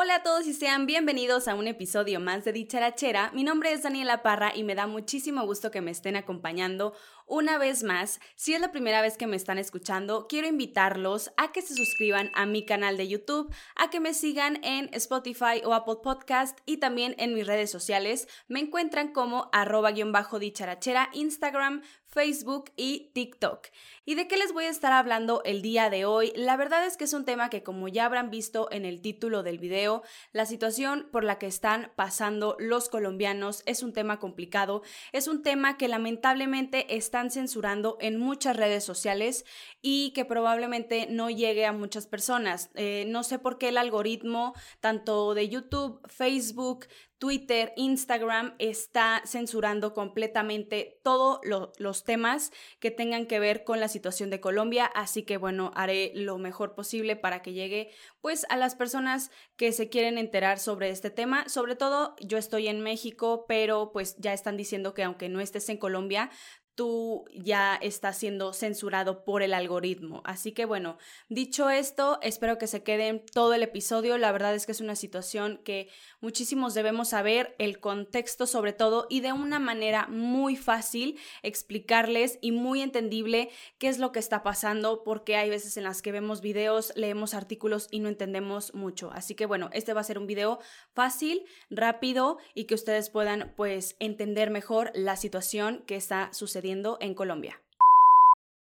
Hola a todos y sean bienvenidos a un episodio más de Dicharachera. Mi nombre es Daniela Parra y me da muchísimo gusto que me estén acompañando una vez más. Si es la primera vez que me están escuchando, quiero invitarlos a que se suscriban a mi canal de YouTube, a que me sigan en Spotify o Apple Podcast y también en mis redes sociales. Me encuentran como arroba-dicharachera, Instagram, Facebook y TikTok. ¿Y de qué les voy a estar hablando el día de hoy? La verdad es que es un tema que como ya habrán visto en el título del video, la situación por la que están pasando los colombianos es un tema complicado, es un tema que lamentablemente están censurando en muchas redes sociales y que probablemente no llegue a muchas personas. Eh, no sé por qué el algoritmo tanto de YouTube, Facebook, Twitter, Instagram está censurando completamente todos los temas que tengan que ver con la situación de Colombia, así que bueno, haré lo mejor posible para que llegue pues a las personas que se quieren enterar sobre este tema. Sobre todo yo estoy en México, pero pues ya están diciendo que aunque no estés en Colombia, tú ya estás siendo censurado por el algoritmo. Así que bueno, dicho esto, espero que se queden todo el episodio. La verdad es que es una situación que muchísimos debemos saber, el contexto sobre todo, y de una manera muy fácil explicarles y muy entendible qué es lo que está pasando, porque hay veces en las que vemos videos, leemos artículos y no entendemos mucho. Así que bueno, este va a ser un video fácil, rápido y que ustedes puedan pues entender mejor la situación que está sucediendo en Colombia.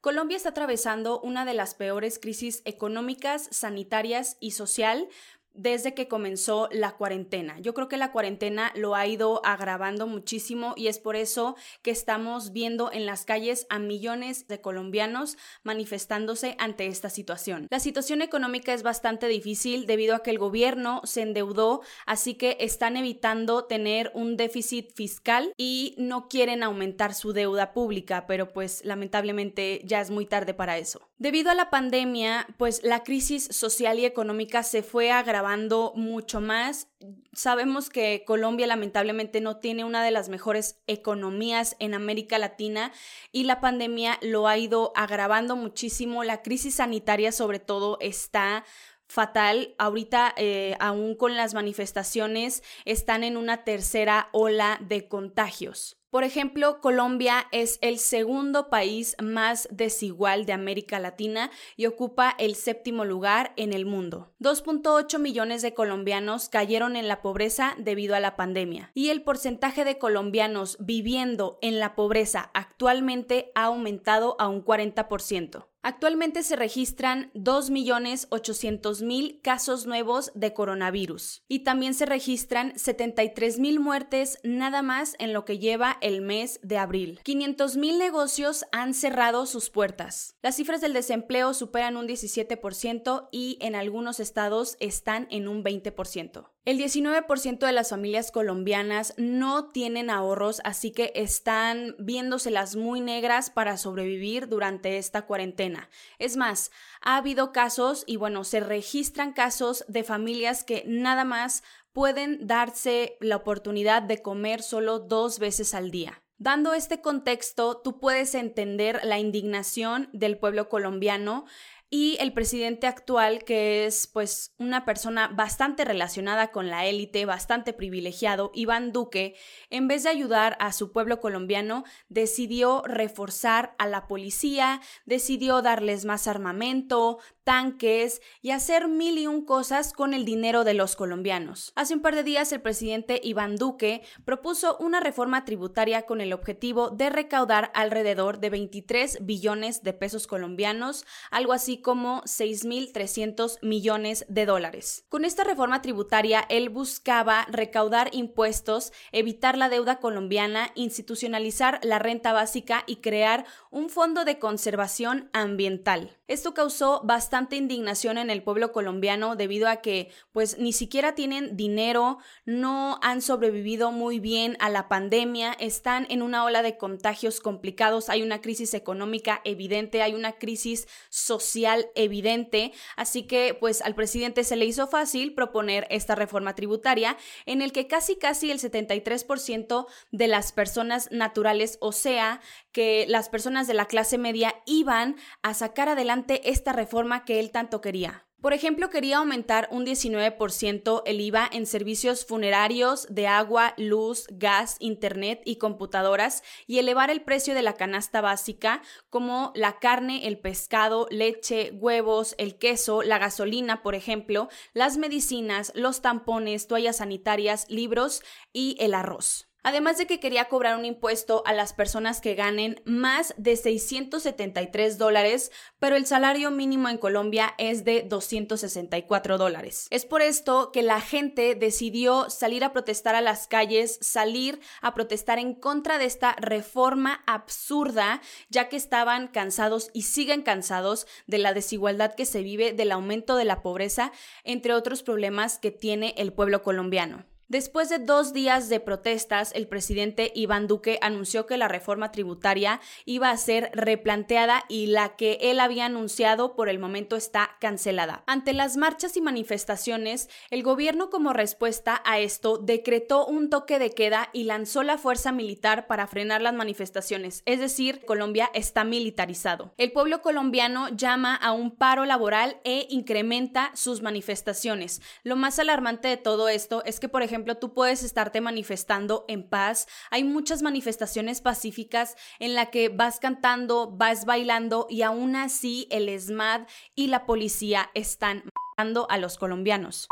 Colombia está atravesando una de las peores crisis económicas, sanitarias y social desde que comenzó la cuarentena. Yo creo que la cuarentena lo ha ido agravando muchísimo y es por eso que estamos viendo en las calles a millones de colombianos manifestándose ante esta situación. La situación económica es bastante difícil debido a que el gobierno se endeudó, así que están evitando tener un déficit fiscal y no quieren aumentar su deuda pública, pero pues lamentablemente ya es muy tarde para eso. Debido a la pandemia, pues la crisis social y económica se fue agravando mucho más. Sabemos que Colombia lamentablemente no tiene una de las mejores economías en América Latina y la pandemia lo ha ido agravando muchísimo. La crisis sanitaria sobre todo está fatal. Ahorita, eh, aún con las manifestaciones, están en una tercera ola de contagios. Por ejemplo, Colombia es el segundo país más desigual de América Latina y ocupa el séptimo lugar en el mundo. 2.8 millones de colombianos cayeron en la pobreza debido a la pandemia y el porcentaje de colombianos viviendo en la pobreza actualmente ha aumentado a un 40%. Actualmente se registran 2.800.000 casos nuevos de coronavirus y también se registran 73.000 muertes nada más en lo que lleva el mes de abril. 500.000 negocios han cerrado sus puertas. Las cifras del desempleo superan un 17% y en algunos estados están en un 20%. El 19% de las familias colombianas no tienen ahorros, así que están viéndoselas muy negras para sobrevivir durante esta cuarentena. Es más, ha habido casos y bueno, se registran casos de familias que nada más pueden darse la oportunidad de comer solo dos veces al día. Dando este contexto, tú puedes entender la indignación del pueblo colombiano y el presidente actual, que es pues una persona bastante relacionada con la élite, bastante privilegiado, Iván Duque, en vez de ayudar a su pueblo colombiano, decidió reforzar a la policía, decidió darles más armamento, tanques y hacer mil y un cosas con el dinero de los colombianos. Hace un par de días el presidente Iván Duque propuso una reforma tributaria con el objetivo de recaudar alrededor de 23 billones de pesos colombianos, algo así como 6.300 millones de dólares. Con esta reforma tributaria, él buscaba recaudar impuestos, evitar la deuda colombiana, institucionalizar la renta básica y crear un fondo de conservación ambiental. Esto causó bastante indignación en el pueblo colombiano debido a que pues ni siquiera tienen dinero, no han sobrevivido muy bien a la pandemia, están en una ola de contagios complicados, hay una crisis económica evidente, hay una crisis social evidente, así que pues al presidente se le hizo fácil proponer esta reforma tributaria en el que casi casi el 73% de las personas naturales, o sea, que las personas de la clase media iban a sacar adelante esta reforma que él tanto quería. Por ejemplo, quería aumentar un 19% el IVA en servicios funerarios de agua, luz, gas, internet y computadoras y elevar el precio de la canasta básica como la carne, el pescado, leche, huevos, el queso, la gasolina, por ejemplo, las medicinas, los tampones, toallas sanitarias, libros y el arroz. Además de que quería cobrar un impuesto a las personas que ganen más de 673 dólares, pero el salario mínimo en Colombia es de 264 dólares. Es por esto que la gente decidió salir a protestar a las calles, salir a protestar en contra de esta reforma absurda, ya que estaban cansados y siguen cansados de la desigualdad que se vive, del aumento de la pobreza, entre otros problemas que tiene el pueblo colombiano. Después de dos días de protestas, el presidente Iván Duque anunció que la reforma tributaria iba a ser replanteada y la que él había anunciado por el momento está cancelada. Ante las marchas y manifestaciones, el gobierno como respuesta a esto decretó un toque de queda y lanzó la fuerza militar para frenar las manifestaciones, es decir, Colombia está militarizado. El pueblo colombiano llama a un paro laboral e incrementa sus manifestaciones. Lo más alarmante de todo esto es que, por ejemplo, tú puedes estarte manifestando en paz. Hay muchas manifestaciones pacíficas en la que vas cantando, vas bailando y aún así el ESMAD y la policía están matando a los colombianos.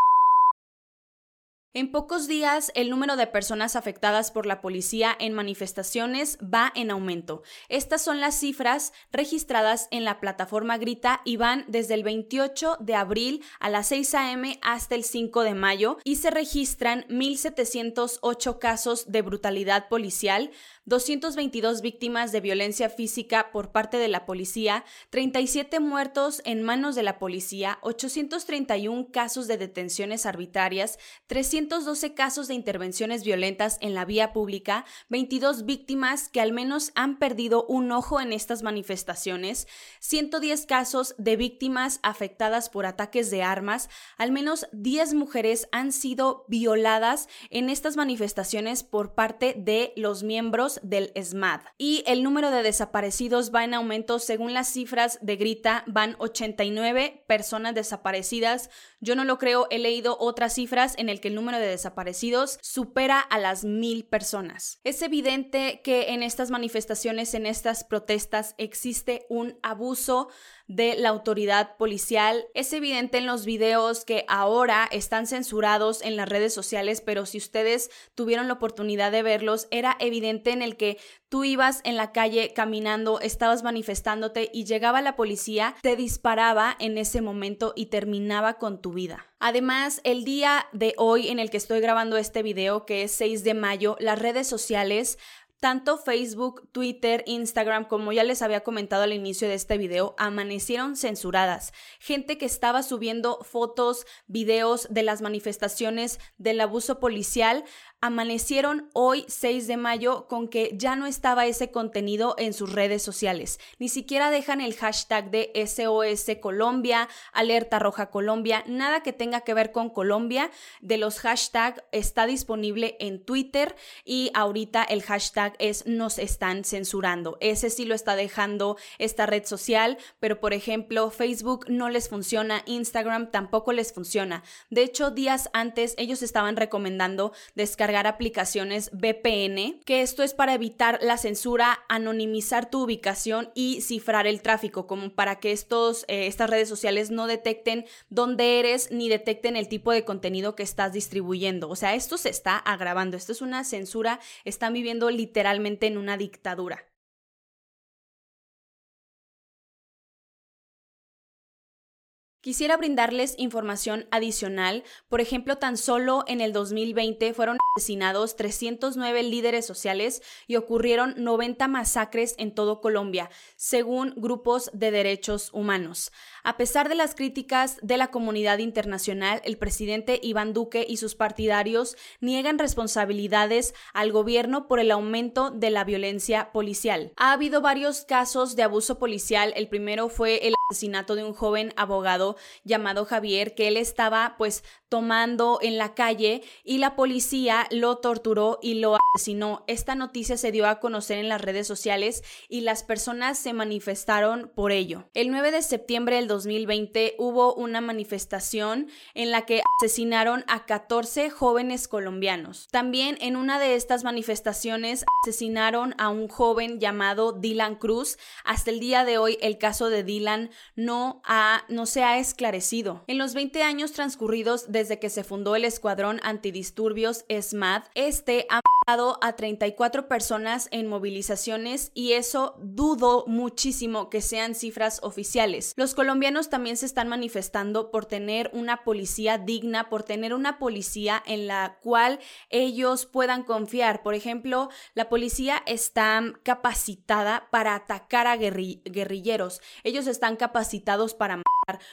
En pocos días, el número de personas afectadas por la policía en manifestaciones va en aumento. Estas son las cifras registradas en la plataforma Grita y van desde el 28 de abril a las 6 a.m. hasta el 5 de mayo y se registran 1.708 casos de brutalidad policial, 222 víctimas de violencia física por parte de la policía, 37 muertos en manos de la policía, 831 casos de detenciones arbitrarias, 312 casos de intervenciones violentas en la vía pública, 22 víctimas que al menos han perdido un ojo en estas manifestaciones, 110 casos de víctimas afectadas por ataques de armas, al menos 10 mujeres han sido violadas en estas manifestaciones por parte de los miembros del SMAD. Y el número de desaparecidos va en aumento según las cifras de Grita, van 89 personas desaparecidas. Yo no lo creo, he leído otras cifras en el que el número de desaparecidos supera a las mil personas. Es evidente que en estas manifestaciones, en estas protestas, existe un abuso de la autoridad policial. Es evidente en los videos que ahora están censurados en las redes sociales, pero si ustedes tuvieron la oportunidad de verlos, era evidente en el que tú ibas en la calle caminando, estabas manifestándote y llegaba la policía, te disparaba en ese momento y terminaba con tu vida. Además, el día de hoy en el que estoy grabando este video, que es 6 de mayo, las redes sociales tanto Facebook, Twitter, Instagram, como ya les había comentado al inicio de este video, amanecieron censuradas. Gente que estaba subiendo fotos, videos de las manifestaciones del abuso policial, amanecieron hoy 6 de mayo con que ya no estaba ese contenido en sus redes sociales. Ni siquiera dejan el hashtag de SOS Colombia, Alerta Roja Colombia, nada que tenga que ver con Colombia. De los hashtags está disponible en Twitter y ahorita el hashtag es nos están censurando. Ese sí lo está dejando esta red social, pero por ejemplo Facebook no les funciona, Instagram tampoco les funciona. De hecho, días antes ellos estaban recomendando descargar aplicaciones VPN, que esto es para evitar la censura, anonimizar tu ubicación y cifrar el tráfico, como para que estos, eh, estas redes sociales no detecten dónde eres ni detecten el tipo de contenido que estás distribuyendo. O sea, esto se está agravando, esto es una censura, están viviendo literalmente en una dictadura. Quisiera brindarles información adicional. Por ejemplo, tan solo en el 2020 fueron asesinados 309 líderes sociales y ocurrieron 90 masacres en todo Colombia, según grupos de derechos humanos. A pesar de las críticas de la comunidad internacional, el presidente Iván Duque y sus partidarios niegan responsabilidades al gobierno por el aumento de la violencia policial. Ha habido varios casos de abuso policial. El primero fue el asesinato de un joven abogado llamado Javier que él estaba pues tomando en la calle y la policía lo torturó y lo asesinó. Esta noticia se dio a conocer en las redes sociales y las personas se manifestaron por ello. El 9 de septiembre del 2020 hubo una manifestación en la que asesinaron a 14 jóvenes colombianos. También en una de estas manifestaciones asesinaron a un joven llamado Dylan Cruz. Hasta el día de hoy el caso de Dylan no, ha, no se ha esclarecido. En los 20 años transcurridos desde que se fundó el Escuadrón Antidisturbios SMAD, este ha matado a 34 personas en movilizaciones y eso dudo muchísimo que sean cifras oficiales. Los colombianos también se están manifestando por tener una policía digna, por tener una policía en la cual ellos puedan confiar. Por ejemplo, la policía está capacitada para atacar a guerrilleros. Ellos están capacitados para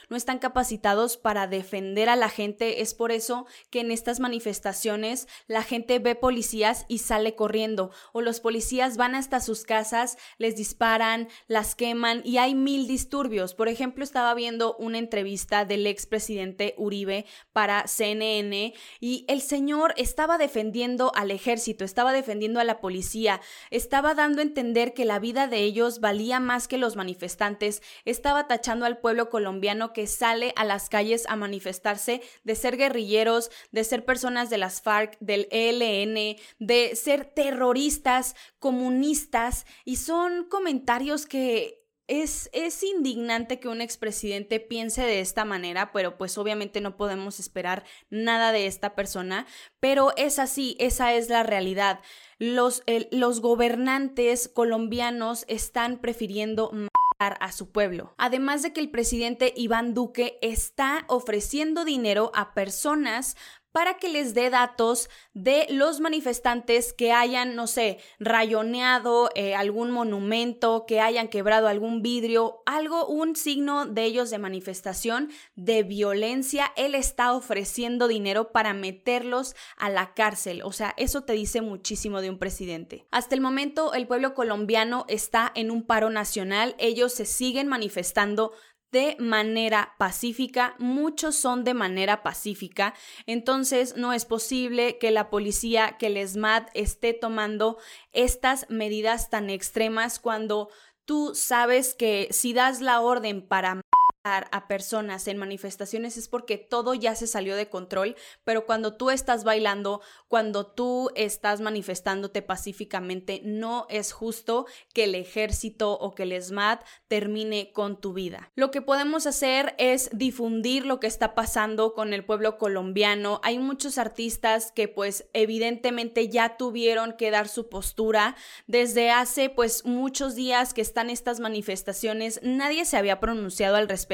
no están capacitados para defender a la gente es por eso que en estas manifestaciones la gente ve policías y sale corriendo o los policías van hasta sus casas, les disparan, las queman y hay mil disturbios. Por ejemplo, estaba viendo una entrevista del expresidente Uribe para CNN y el señor estaba defendiendo al ejército, estaba defendiendo a la policía, estaba dando a entender que la vida de ellos valía más que los manifestantes, estaba tachando al pueblo colombiano que sale a las calles a manifestarse de ser guerrilleros, de ser personas de las FARC, del ELN, de ser terroristas, comunistas, y son comentarios que es, es, indignante que un expresidente piense de esta manera, pero pues obviamente no podemos esperar nada de esta persona, pero es así, esa es la realidad. Los, los gobernantes colombianos están prefiriendo a su pueblo. Además de que el presidente Iván Duque está ofreciendo dinero a personas para que les dé datos de los manifestantes que hayan, no sé, rayoneado eh, algún monumento, que hayan quebrado algún vidrio, algo, un signo de ellos de manifestación de violencia. Él está ofreciendo dinero para meterlos a la cárcel. O sea, eso te dice muchísimo de un presidente. Hasta el momento, el pueblo colombiano está en un paro nacional. Ellos se siguen manifestando de manera pacífica, muchos son de manera pacífica, entonces no es posible que la policía, que el ESMAD esté tomando estas medidas tan extremas cuando tú sabes que si das la orden para a personas en manifestaciones es porque todo ya se salió de control, pero cuando tú estás bailando, cuando tú estás manifestándote pacíficamente, no es justo que el ejército o que el SMAT termine con tu vida. Lo que podemos hacer es difundir lo que está pasando con el pueblo colombiano. Hay muchos artistas que pues evidentemente ya tuvieron que dar su postura desde hace pues muchos días que están estas manifestaciones. Nadie se había pronunciado al respecto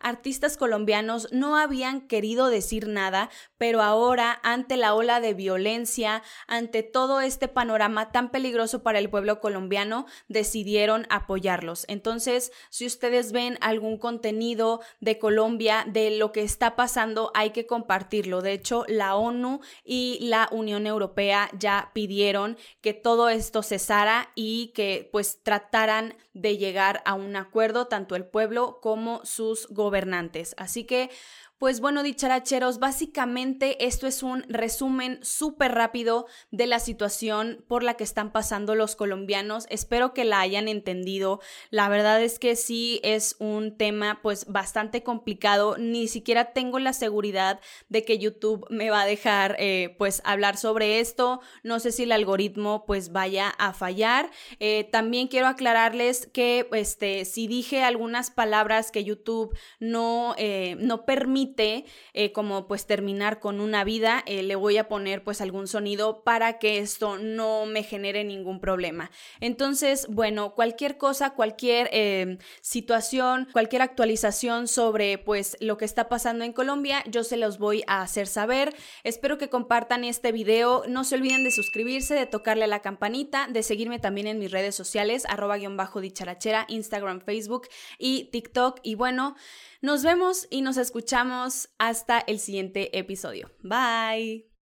artistas colombianos no habían querido decir nada, pero ahora, ante la ola de violencia, ante todo este panorama tan peligroso para el pueblo colombiano, decidieron apoyarlos. Entonces, si ustedes ven algún contenido de Colombia, de lo que está pasando, hay que compartirlo. De hecho, la ONU y la Unión Europea ya pidieron que todo esto cesara y que pues trataran de llegar a un acuerdo tanto el pueblo como sus gobernantes. Así que pues bueno, dicharacheros, básicamente esto es un resumen súper rápido de la situación por la que están pasando los colombianos. Espero que la hayan entendido. La verdad es que sí es un tema pues bastante complicado. Ni siquiera tengo la seguridad de que YouTube me va a dejar eh, pues hablar sobre esto. No sé si el algoritmo pues vaya a fallar. Eh, también quiero aclararles que este, si dije algunas palabras que YouTube no, eh, no permite eh, como pues terminar con una vida, eh, le voy a poner pues algún sonido para que esto no me genere ningún problema. Entonces, bueno, cualquier cosa, cualquier em, situación, cualquier actualización sobre pues lo que está pasando en Colombia, yo se los voy a hacer saber. Espero que compartan este video. No se olviden de suscribirse, de tocarle la campanita, de seguirme también en mis redes sociales, arroba guion bajo dicharachera, Instagram, Facebook y TikTok. Y bueno, nos vemos y nos escuchamos hasta el siguiente episodio. Bye.